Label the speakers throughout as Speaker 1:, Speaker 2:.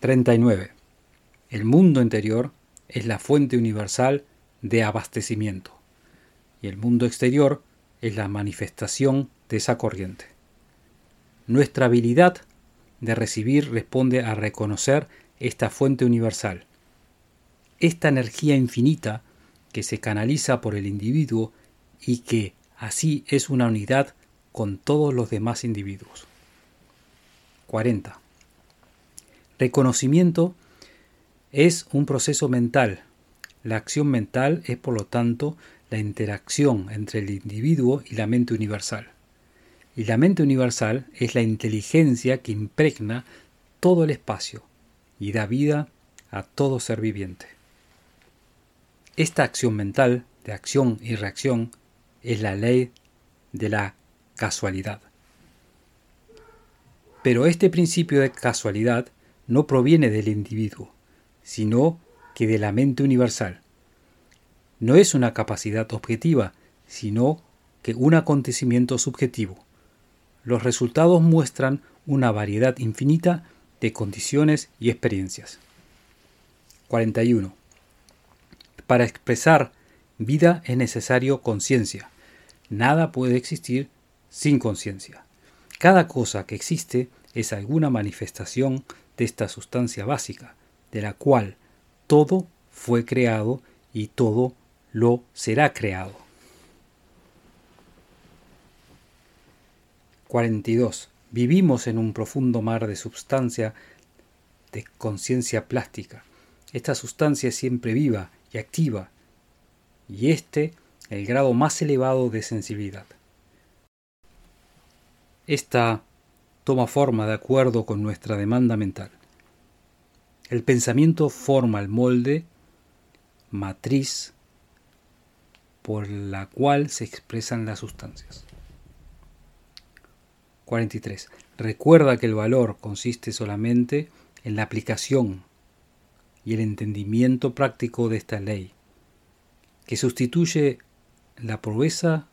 Speaker 1: 39. El mundo interior es la fuente universal de abastecimiento y el mundo exterior es la manifestación de esa corriente. Nuestra habilidad de recibir responde a reconocer esta fuente universal. Esta energía infinita que se canaliza por el individuo y que así es una unidad con todos los demás individuos. 40. Reconocimiento es un proceso mental. La acción mental es, por lo tanto, la interacción entre el individuo y la mente universal. Y la mente universal es la inteligencia que impregna todo el espacio y da vida a todo ser viviente. Esta acción mental de acción y reacción es la ley de la casualidad. Pero este principio de casualidad no proviene del individuo, sino que de la mente universal. No es una capacidad objetiva, sino que un acontecimiento subjetivo. Los resultados muestran una variedad infinita de condiciones y experiencias. 41. Para expresar vida es necesario conciencia. Nada puede existir sin conciencia. Cada cosa que existe es alguna manifestación de esta sustancia básica, de la cual todo fue creado y todo lo será creado. 42. Vivimos en un profundo mar de substancia de conciencia plástica. Esta sustancia es siempre viva y activa, y este el grado más elevado de sensibilidad. Esta toma forma de acuerdo con nuestra demanda mental. El pensamiento forma el molde, matriz, por la cual se expresan las sustancias. 43. Recuerda que el valor consiste solamente en la aplicación y el entendimiento práctico de esta ley, que sustituye la pobreza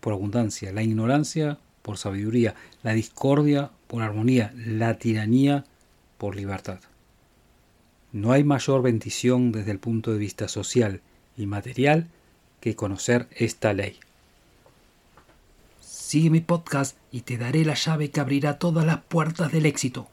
Speaker 1: por abundancia, la ignorancia por sabiduría, la discordia por armonía, la tiranía por libertad. No hay mayor bendición desde el punto de vista social y material que conocer esta ley.
Speaker 2: Sigue mi podcast y te daré la llave que abrirá todas las puertas del éxito.